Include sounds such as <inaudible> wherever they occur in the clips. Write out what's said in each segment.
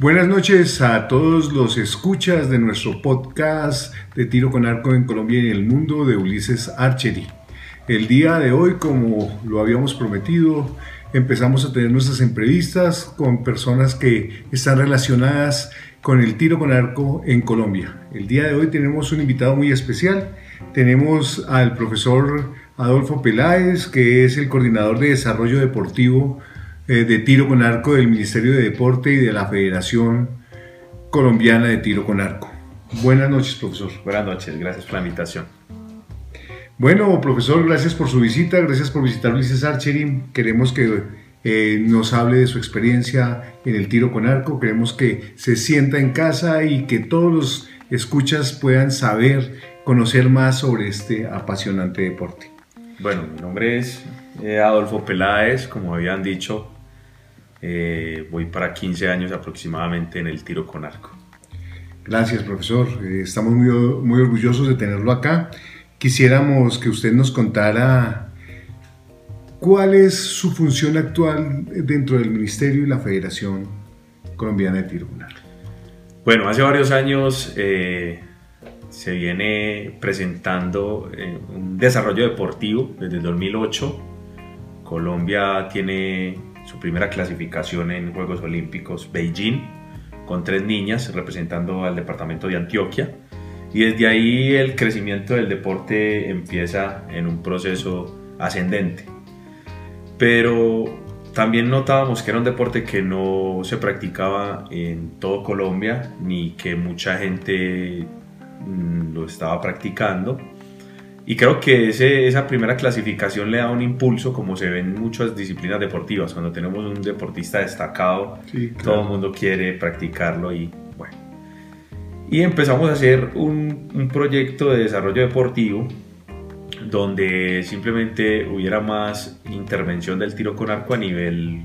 Buenas noches a todos los escuchas de nuestro podcast de tiro con arco en Colombia y en el mundo de Ulises Archery. El día de hoy, como lo habíamos prometido, empezamos a tener nuestras entrevistas con personas que están relacionadas con el tiro con arco en Colombia. El día de hoy tenemos un invitado muy especial. Tenemos al profesor Adolfo Peláez, que es el coordinador de desarrollo deportivo de tiro con arco del Ministerio de Deporte y de la Federación Colombiana de Tiro con Arco. Buenas noches, profesor. Buenas noches, gracias por la invitación. Bueno, profesor, gracias por su visita, gracias por visitar Ulises Archery. Queremos que eh, nos hable de su experiencia en el tiro con arco, queremos que se sienta en casa y que todos los escuchas puedan saber, conocer más sobre este apasionante deporte. Bueno, mi nombre es eh, Adolfo Peláez, como habían dicho, eh, voy para 15 años aproximadamente en el tiro con arco. Gracias, profesor. Eh, estamos muy, muy orgullosos de tenerlo acá. Quisiéramos que usted nos contara cuál es su función actual dentro del Ministerio y la Federación Colombiana de Tiro con Arco. Bueno, hace varios años eh, se viene presentando un desarrollo deportivo desde el 2008. Colombia tiene su primera clasificación en Juegos Olímpicos Beijing, con tres niñas representando al departamento de Antioquia. Y desde ahí el crecimiento del deporte empieza en un proceso ascendente. Pero también notábamos que era un deporte que no se practicaba en todo Colombia, ni que mucha gente mm, lo estaba practicando. Y creo que ese, esa primera clasificación le da un impulso, como se ve en muchas disciplinas deportivas. Cuando tenemos un deportista destacado, todo el mundo quiere practicarlo y bueno. Y empezamos a hacer un, un proyecto de desarrollo deportivo donde simplemente hubiera más intervención del tiro con arco a nivel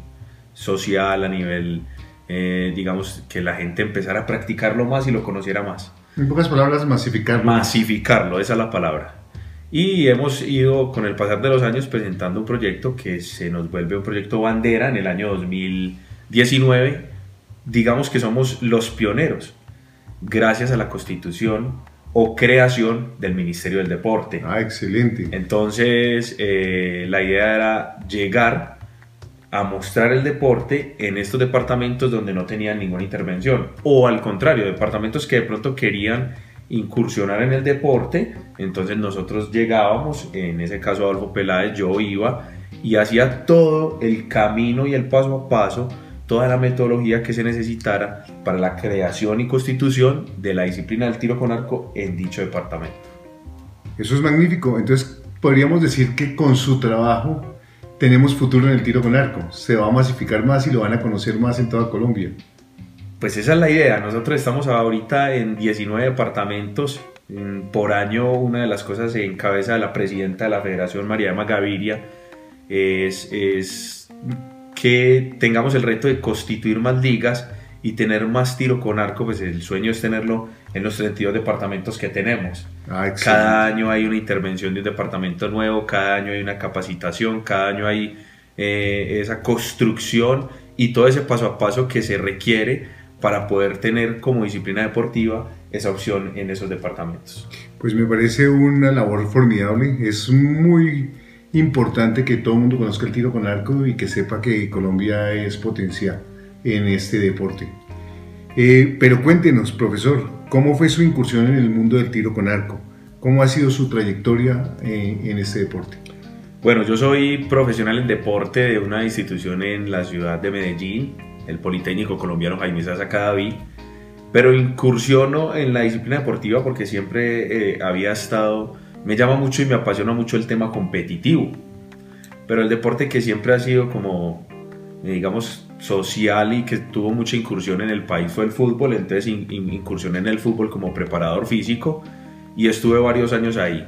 social, a nivel, eh, digamos, que la gente empezara a practicarlo más y lo conociera más. En pocas palabras, masificarlo. Masificarlo, esa es la palabra. Y hemos ido con el pasar de los años presentando un proyecto que se nos vuelve un proyecto bandera en el año 2019. Digamos que somos los pioneros, gracias a la constitución o creación del Ministerio del Deporte. Ah, excelente. Entonces, eh, la idea era llegar a mostrar el deporte en estos departamentos donde no tenían ninguna intervención. O al contrario, departamentos que de pronto querían incursionar en el deporte, entonces nosotros llegábamos, en ese caso Adolfo Peláez, yo iba y hacía todo el camino y el paso a paso, toda la metodología que se necesitara para la creación y constitución de la disciplina del tiro con arco en dicho departamento. Eso es magnífico, entonces podríamos decir que con su trabajo tenemos futuro en el tiro con arco, se va a masificar más y lo van a conocer más en toda Colombia. Pues esa es la idea. Nosotros estamos ahorita en 19 departamentos. Mm, por año, una de las cosas en cabeza de la presidenta de la Federación, María Emma Gaviria, es, es que tengamos el reto de constituir más ligas y tener más tiro con arco, pues el sueño es tenerlo en los 32 departamentos que tenemos. Ah, cada año hay una intervención de un departamento nuevo, cada año hay una capacitación, cada año hay eh, esa construcción y todo ese paso a paso que se requiere para poder tener como disciplina deportiva esa opción en esos departamentos. Pues me parece una labor formidable, es muy importante que todo el mundo conozca el tiro con arco y que sepa que Colombia es potencial en este deporte. Eh, pero cuéntenos, profesor, ¿cómo fue su incursión en el mundo del tiro con arco? ¿Cómo ha sido su trayectoria eh, en este deporte? Bueno, yo soy profesional en deporte de una institución en la ciudad de Medellín, el Politécnico Colombiano Jaime Sasa Cadaví, pero incursiono en la disciplina deportiva porque siempre eh, había estado, me llama mucho y me apasiona mucho el tema competitivo, pero el deporte que siempre ha sido como, digamos, social y que tuvo mucha incursión en el país fue el fútbol, entonces incursioné en el fútbol como preparador físico y estuve varios años ahí.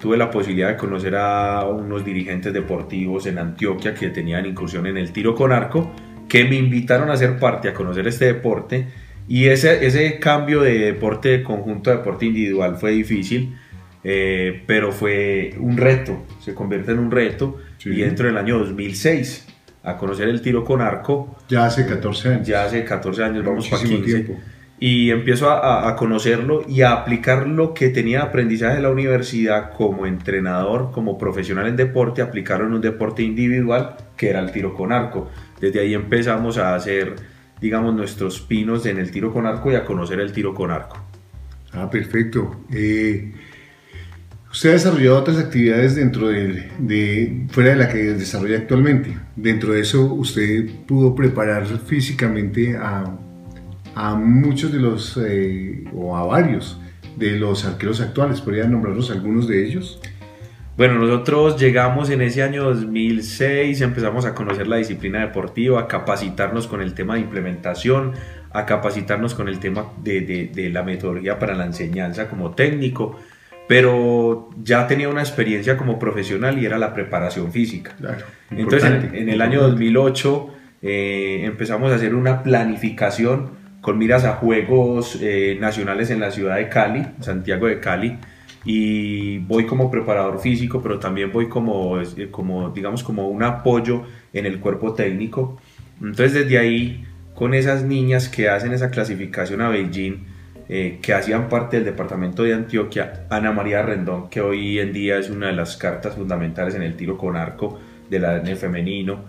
Tuve la posibilidad de conocer a unos dirigentes deportivos en Antioquia que tenían incursión en el tiro con arco que me invitaron a ser parte, a conocer este deporte. Y ese, ese cambio de deporte de conjunto a deporte individual fue difícil, eh, pero fue un reto, se convierte en un reto. Y dentro del año 2006 a conocer el tiro con arco. Ya hace 14 años. Ya hace 14 años, vamos para 15. Tiempo. Y empiezo a, a, conocerlo y a aplicar lo que tenía aprendizaje en la universidad como entrenador, como profesional en deporte, aplicarlo en un deporte individual que era el tiro con arco. Desde ahí empezamos a hacer, digamos, nuestros pinos en el tiro con arco y a conocer el tiro con arco. Ah, perfecto. Eh, usted ha desarrollado otras actividades dentro de, fuera de la que desarrolla actualmente. Dentro de eso, usted pudo preparar físicamente a, a muchos de los, eh, o a varios de los arqueros actuales. ¿Podría nombrarnos algunos de ellos? Bueno, nosotros llegamos en ese año 2006, empezamos a conocer la disciplina deportiva, a capacitarnos con el tema de implementación, a capacitarnos con el tema de, la metodología para la enseñanza como técnico, pero ya tenía una experiencia como profesional y era la preparación física. Entonces, en, el año 2008 eh, empezamos a hacer una planificación con miras a Juegos eh, Nacionales en la ciudad de Cali, Santiago de Cali, y voy como preparador físico, pero también voy como, eh, como digamos, como un apoyo en el cuerpo técnico. Entonces, desde ahí con esas niñas que hacen esa clasificación a Beijing, eh, que hacían parte del departamento de Antioquia, Ana María Rendón, que hoy en día es una de las cartas fundamentales en el tiro con arco del ADN femenino,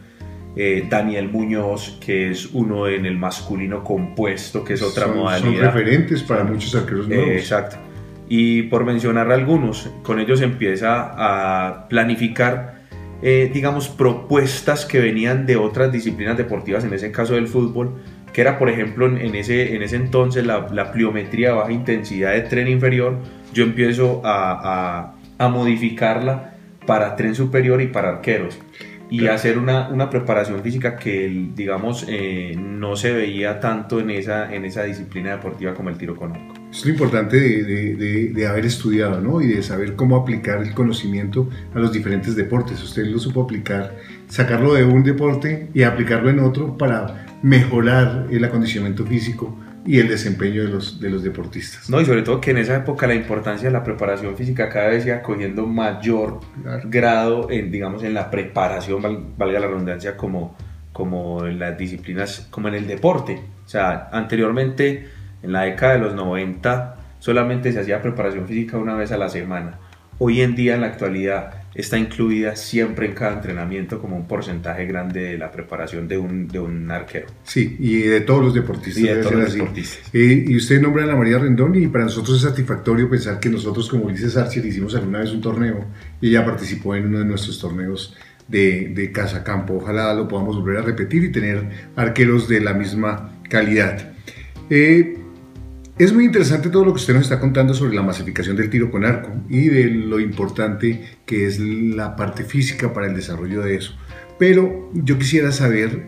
eh, Daniel Muñoz, que es uno en el masculino compuesto, que es otra modalidad. Son referentes para muchos arqueros nuevos. exacto. Y por mencionar algunos, con ellos empieza a planificar eh, digamos, propuestas que venían de otras disciplinas deportivas, en ese caso del fútbol, que era, por ejemplo, en ese, en ese entonces la, la pliometría de baja intensidad de tren inferior, yo empiezo a, a, a modificarla para tren superior y para arqueros y hacer una, una, preparación física que, digamos, eh, no se veía tanto en esa, en esa disciplina deportiva como el tiro con arco. Es lo importante de, de, de, haber estudiado ¿no? y de saber cómo aplicar el conocimiento a los diferentes deportes. Usted lo supo aplicar, sacarlo de un deporte y aplicarlo en otro para mejorar el acondicionamiento físico y el desempeño de los, de los deportistas. No, y sobre todo que en esa época la importancia de la preparación física cada vez iba cogiendo mayor grado en, digamos, en la preparación, valga la redundancia, como, como en las disciplinas, como en el deporte. O sea, anteriormente, en la década de los 90, solamente se hacía preparación física una vez a la semana. Hoy en día, en la actualidad, está incluida siempre en cada entrenamiento como un porcentaje grande de la preparación de un, de un arquero. Sí, y de todos los deportistas. Y de todos los deportistas. Eh, y usted nombra a Ana María Rendón y para nosotros es satisfactorio pensar que nosotros como Ulises Archer hicimos alguna vez un torneo y ella participó en uno de nuestros torneos de, de Casa Campo. Ojalá lo podamos volver a repetir y tener arqueros de la misma calidad. Eh, es muy interesante todo lo que usted nos está contando sobre la masificación del tiro con arco y de lo importante que es la parte física para el desarrollo de eso. Pero yo quisiera saber,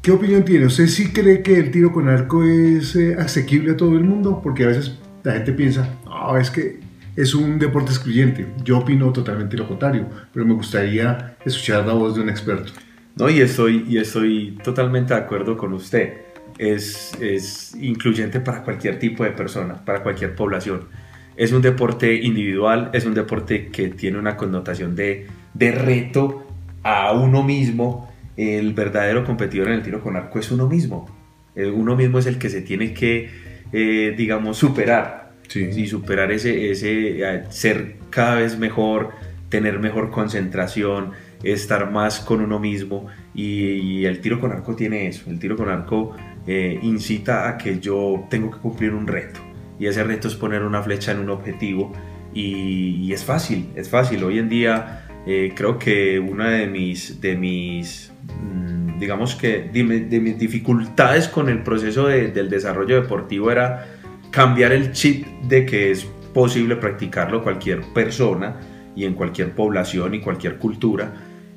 ¿qué opinión tiene? ¿Usted sí cree que el tiro con arco es eh, asequible a todo el mundo? Porque a veces la gente piensa, no, es que es un deporte excluyente. Yo opino totalmente lo contrario, pero me gustaría escuchar la voz de un experto. No, y estoy, y estoy totalmente de acuerdo con usted es, es incluyente para cualquier tipo de persona, para cualquier población. Es un deporte individual, es un deporte que tiene una connotación de, de reto a uno mismo. El verdadero competidor en el tiro con arco es uno mismo. uno mismo es el que se tiene que, eh, digamos, superar. Sí. Y superar ese, ese, eh, ser cada vez mejor, tener mejor concentración, estar más con uno mismo. Y, y el tiro con arco tiene eso. El tiro con arco eh, incita a que yo tengo que cumplir un reto. Y ese reto es poner una flecha en un objetivo. Y, es fácil, es fácil. Hoy en día eh, creo que una de mis, de mis mm, digamos que de, mis dificultades con el proceso del desarrollo deportivo era cambiar el chip de que es posible practicarlo cualquier persona y en cualquier población y cualquier cultura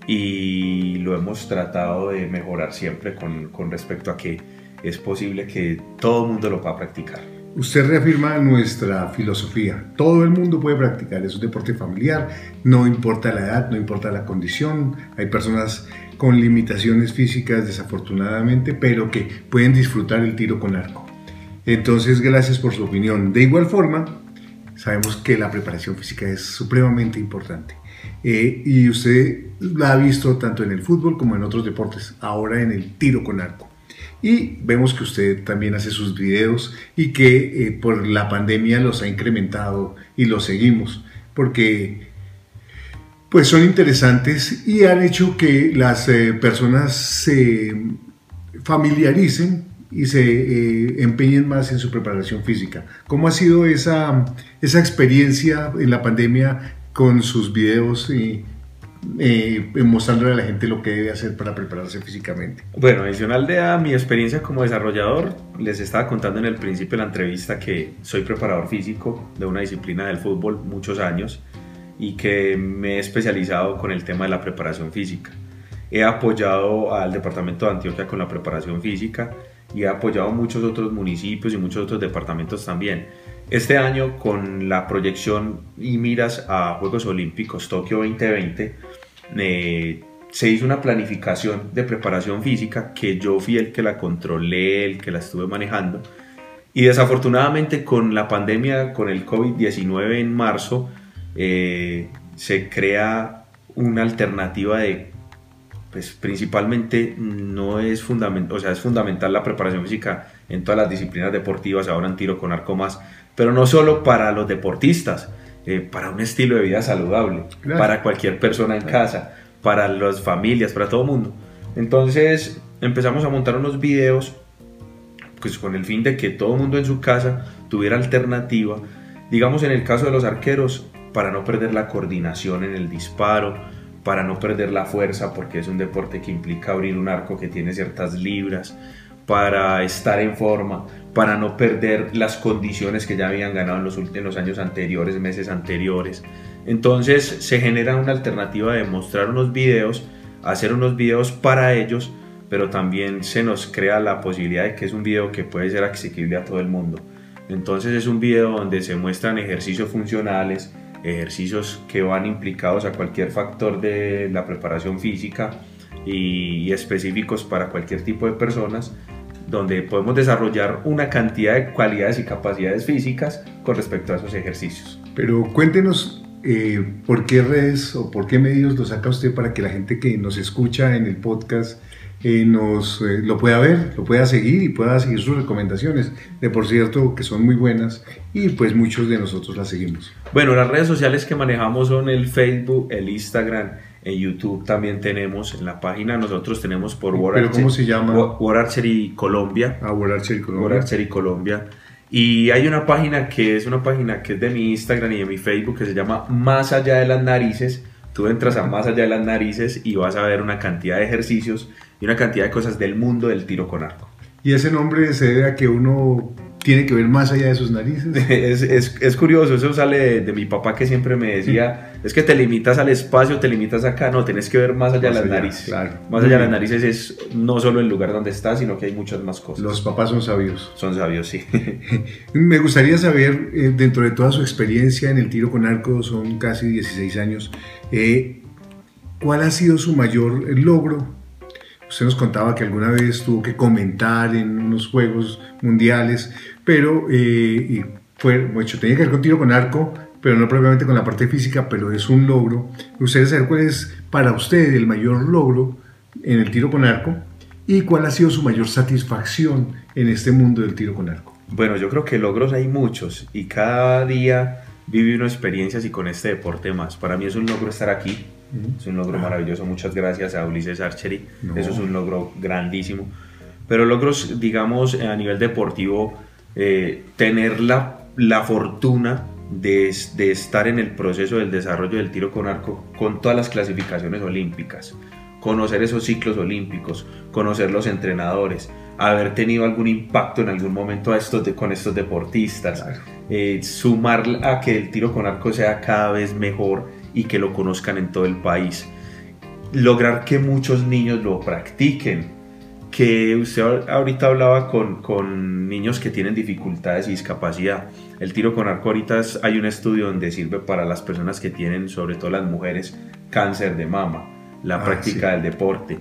y lo hemos tratado de mejorar siempre con, con respecto a que es posible que todo el mundo lo pueda practicar. Usted reafirma nuestra filosofía. Todo el mundo puede practicar. Es un deporte familiar. No importa la edad, no importa la condición. Hay personas con limitaciones físicas, desafortunadamente, pero que pueden disfrutar el tiro con arco. Entonces, gracias por su opinión. De igual forma, sabemos que la preparación física es supremamente importante. Eh, y usted la ha visto tanto en el fútbol como en otros deportes, ahora en el tiro con arco. Y vemos que usted también hace sus videos y que eh, por la pandemia los ha incrementado y los seguimos, porque pues son interesantes y han hecho que las eh, personas se familiaricen y se eh, empeñen más en su preparación física. ¿Cómo ha sido esa, esa experiencia en la pandemia con sus videos y eh, mostrándole a la gente lo que debe hacer para prepararse físicamente? Bueno, adicional de a mi experiencia como desarrollador, les estaba contando en el principio de la entrevista que soy preparador físico de una disciplina del fútbol muchos años y que me he especializado con el tema de la preparación física. He apoyado al departamento de Antioquia con la preparación física y he apoyado muchos otros municipios y muchos otros departamentos también. Este año con la proyección y miras a Juegos Olímpicos Tokio 2020, eh, se hizo una planificación de preparación física que yo fui el que la controlé, el que la estuve manejando. Y desafortunadamente con la pandemia, con el COVID-19 en marzo, eh, se crea una alternativa de pues principalmente no es fundamental, o sea, es fundamental la preparación física en todas las disciplinas deportivas, ahora en tiro con arco más, pero no solo para los deportistas, eh, para un estilo de vida saludable, para cualquier persona en casa, para las familias, para todo el mundo. Entonces empezamos a montar unos videos pues con el fin de que todo el mundo en su casa tuviera alternativa, digamos en el caso de los arqueros, para no perder la coordinación en el disparo, para no perder la fuerza, porque es un deporte que implica abrir un arco que tiene ciertas libras, para estar en forma, para no perder las condiciones que ya habían ganado en los, últimos años anteriores, meses anteriores. Entonces se genera una alternativa de mostrar unos videos, hacer unos videos para ellos, pero también se nos crea la posibilidad de que es un video que puede ser accesible a todo el mundo. Entonces es un video donde se muestran ejercicios funcionales, ejercicios que van implicados a cualquier factor de la preparación física y, específicos para cualquier tipo de personas, donde podemos desarrollar una cantidad de cualidades y capacidades físicas con respecto a esos ejercicios. Pero cuéntenos eh, por qué redes o por qué medios lo saca usted para que la gente que nos escucha en el podcast eh, nos eh, lo pueda ver, lo pueda seguir y pueda seguir sus recomendaciones, de por cierto que son muy buenas y pues muchos de nosotros las seguimos. Bueno, las redes sociales que manejamos son el Facebook, el Instagram, en YouTube también tenemos en la página, nosotros tenemos por War ¿Cómo se llama? War Archery Colombia. Ah, War Archery Colombia. War Archery Colombia. Y hay una página que es una página que es de mi Instagram y de mi Facebook que se llama Más allá de las narices. Tú entras a Más allá de las narices y vas a ver una cantidad de ejercicios y una cantidad de cosas del mundo del tiro con arco. Y ese nombre se debe a que uno tiene que ver más allá de sus narices. <laughs> Es, es, es curioso, eso sale de, mi papá que siempre me decía, es que te limitas al espacio, te limitas acá, no, tienes que ver más allá de las narices. Claro. Más allá de las narices es no solo el lugar donde estás, sino que hay muchas más cosas. Los papás son sabios. Son sabios, sí. <laughs> me gustaría saber, eh, dentro de toda su experiencia en el tiro con arco, son casi 16 años, eh, ¿cuál ha sido su mayor logro Usted nos contaba que alguna vez tuvo que comentar en unos Juegos Mundiales, pero eh, fue, bueno, tenía que ver con tiro con arco, pero no propiamente con la parte física, pero es un logro. Gustaría saber cuál es para usted el mayor logro en el tiro con arco y cuál ha sido su mayor satisfacción en este mundo del tiro con arco. Bueno, yo creo que logros hay muchos y cada día vive una experiencias y con este deporte más. Para mí es un logro estar aquí, es un logro maravilloso. Muchas gracias a Ulises Archery. Eso es un logro grandísimo. Pero logros, digamos, a nivel deportivo, eh, tener la, la fortuna de, de, estar en el proceso del desarrollo del tiro con arco con todas las clasificaciones olímpicas, conocer esos ciclos olímpicos, conocer los entrenadores, haber tenido algún impacto en algún momento a estos con estos deportistas, eh, sumar a que el tiro con arco sea cada vez mejor y que lo conozcan en todo el país. Lograr que muchos niños lo practiquen, que usted ahorita hablaba con, con, niños que tienen dificultades y discapacidad. El tiro con arco ahorita hay un estudio donde sirve para las personas que tienen, sobre todo las mujeres, cáncer de mama, la ah, práctica del deporte.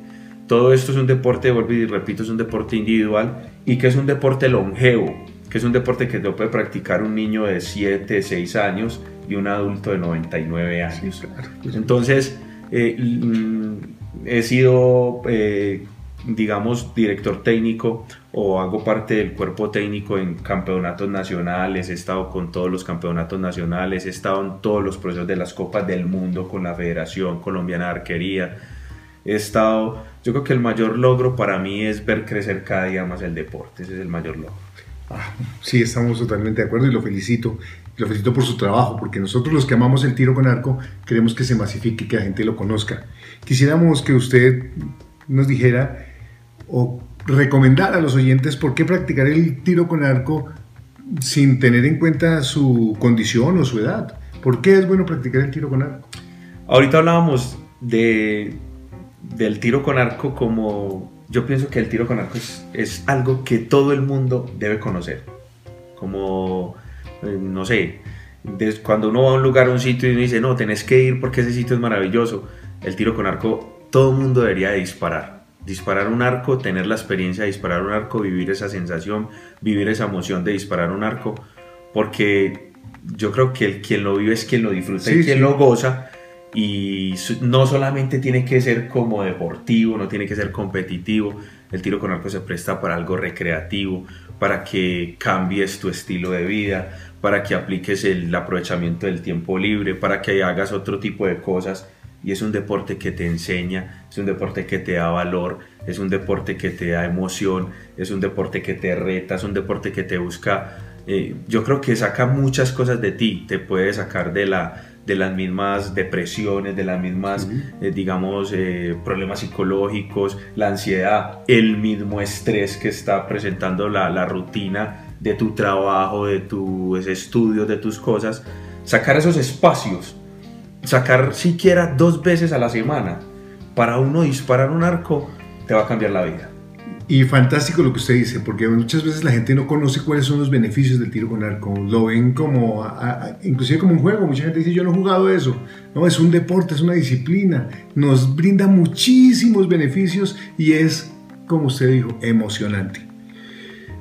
Todo esto es un deporte, vuelvo y repito, es un deporte individual y que es un deporte longevo, que es un deporte que lo puede practicar un niño de 7, 6 años y un adulto de 99 años. Entonces, eh, mm, he sido, eh, digamos, director técnico o hago parte del cuerpo técnico en campeonatos nacionales, he estado con todos los campeonatos nacionales, he estado en todos los procesos de las Copas del Mundo con la Federación Colombiana de Arquería, he estado, yo creo que el mayor logro para mí es ver crecer cada día más el deporte, ese es el mayor logro. Ah, sí, estamos totalmente de acuerdo y lo felicito. Lo felicito por su trabajo, porque nosotros los que amamos el tiro con arco queremos que se masifique, que la gente lo conozca. Quisiéramos que usted nos dijera o recomendara a los oyentes por qué practicar el tiro con arco sin tener en cuenta su condición o su edad. ¿Por qué es bueno practicar el tiro con arco? Ahorita hablábamos de, del tiro con arco como yo pienso que el tiro con arco es, algo que todo el mundo debe conocer. Como, no sé, cuando uno va a un lugar, a un sitio y uno dice, no, tenés que ir porque ese sitio es maravilloso. El tiro con arco, todo el mundo debería disparar. Disparar un arco, tener la experiencia de disparar un arco, vivir esa sensación, vivir esa emoción de disparar un arco, porque yo creo que el, quien lo vive es quien lo disfruta y quien lo goza y no solamente tiene que ser como deportivo, no tiene que ser competitivo, el tiro con arco se presta para algo recreativo, para que cambies tu estilo de vida, para que apliques el aprovechamiento del tiempo libre, para que hagas otro tipo de cosas. Y es un deporte que te enseña, es un deporte que te da valor, es un deporte que te da emoción, es un deporte que te reta, es un deporte que te busca. Eh, yo creo que saca muchas cosas de ti, te puede sacar de la, de las mismas depresiones, de las mismas, eh, digamos, eh, problemas psicológicos, la ansiedad, el mismo estrés que está presentando la, la rutina de tu trabajo, de tus estudios, de tus cosas, sacar esos espacios, sacar siquiera dos veces a la semana para uno disparar un arco, te va a cambiar la vida. Y fantástico lo que usted dice, porque muchas veces la gente no conoce cuáles son los beneficios del tiro con arco. Lo ven como, inclusive como un juego. Mucha gente dice, yo no he jugado eso. No, es un deporte, es una disciplina. Nos brinda muchísimos beneficios y es, como usted dijo, emocionante.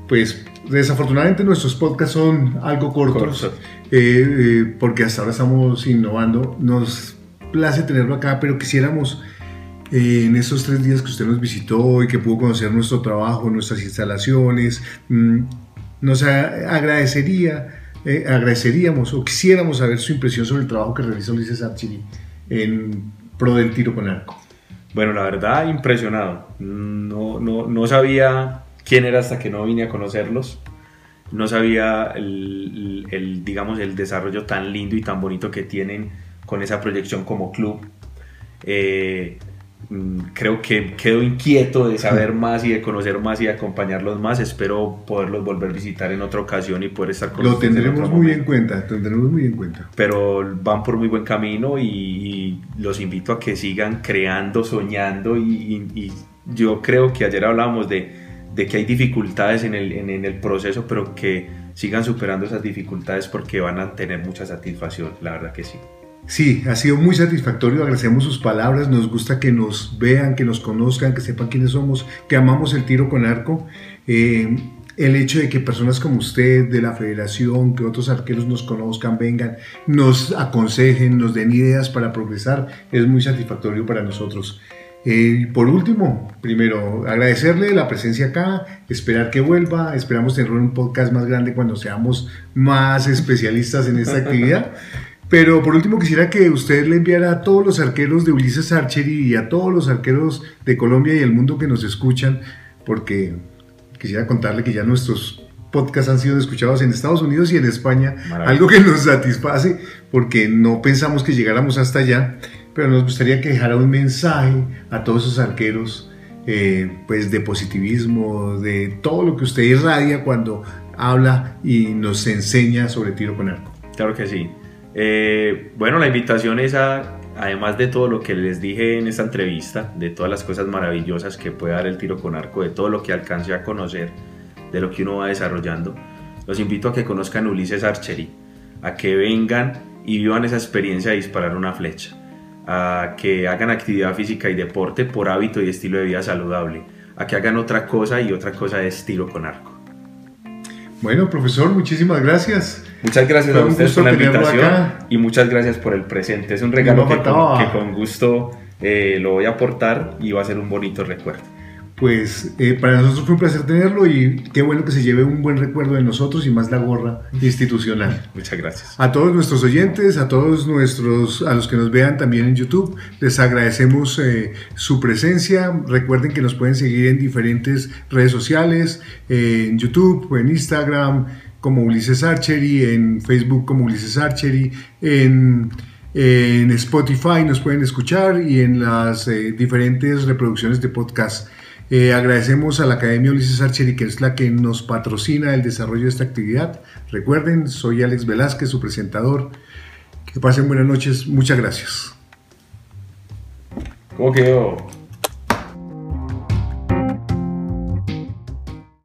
Pues desafortunadamente nuestros podcasts son algo cortos, eh, eh, porque hasta ahora estamos innovando. Nos place tenerlo acá, pero quisiéramos en esos tres días que usted nos visitó y que pudo conocer nuestro trabajo, nuestras instalaciones. Mm, nos agradecería, eh, agradeceríamos o quisiéramos saber su impresión sobre el trabajo que realizó Ulises Archiri en pro del tiro con arco. Bueno, la verdad, impresionado. No, no, no sabía quién era hasta que no vine a conocerlos. No sabía el, el, digamos, el desarrollo tan lindo y tan bonito que tienen con esa proyección como club. Eh, creo que quedo inquieto de saber más y de conocer más y de acompañarlos más. Espero poderlos volver a visitar en otra ocasión y poder estar con Lo tendremos muy en cuenta, tendremos muy en cuenta. Pero van por muy buen camino y, los invito a que sigan creando, soñando y, yo creo que ayer hablábamos de, de que hay dificultades en el, en el proceso, pero que sigan superando esas dificultades porque van a tener mucha satisfacción, la verdad que sí. Sí, ha sido muy satisfactorio, agradecemos sus palabras, nos gusta que nos vean, que nos conozcan, que sepan quiénes somos, que amamos el tiro con arco. Eh, el hecho de que personas como usted, de la federación, que otros arqueros nos conozcan, vengan, nos aconsejen, nos den ideas para progresar, es muy satisfactorio para nosotros. Eh, por último, primero, agradecerle la presencia acá, esperar que vuelva, esperamos tener un podcast más grande cuando seamos más <laughs> especialistas en esta actividad. Pero por último quisiera que usted le enviara a todos los arqueros de Ulises Archery y a todos los arqueros de Colombia y el mundo que nos escuchan, porque quisiera contarle que ya nuestros podcasts han sido escuchados en Estados Unidos y en España, algo que nos satisface porque no pensamos que llegáramos hasta allá, pero nos gustaría que dejara un mensaje a todos esos arqueros eh, pues de positivismo, de todo lo que usted irradia cuando habla y nos enseña sobre tiro con arco. Claro que sí. Eh, bueno, la invitación es a, además de todo lo que les dije en esta entrevista, de todas las cosas maravillosas que puede dar el tiro con arco, de todo lo que alcance a conocer, de lo que uno va desarrollando, los invito a que conozcan Ulises Archery, a que vengan y vivan esa experiencia de disparar una flecha, a que hagan actividad física y deporte por hábito y estilo de vida saludable, a que hagan otra cosa y otra cosa de tiro con arco. Bueno, profesor, muchísimas gracias. Muchas gracias a ustedes por la invitación y muchas gracias por el presente. Es un regalo que con, gusto eh, lo voy a aportar y va a ser un bonito recuerdo pues eh, para nosotros fue un placer tenerlo y qué bueno que se lleve un buen recuerdo de nosotros y más la gorra institucional. Muchas gracias. A todos nuestros oyentes, a todos nuestros, a los que nos vean también en YouTube, les agradecemos eh, su presencia. Recuerden que nos pueden seguir en diferentes redes sociales, eh, en YouTube, en Instagram como Ulises Archery, en Facebook como Ulises Archery, en en Spotify nos pueden escuchar y en las diferentes reproducciones de podcast eh, agradecemos a la Academia Ulises Archery, que es la que nos patrocina el desarrollo de esta actividad. Recuerden, soy Alex Velázquez, su presentador. Que pasen buenas noches. Muchas gracias. ¿Cómo quedó?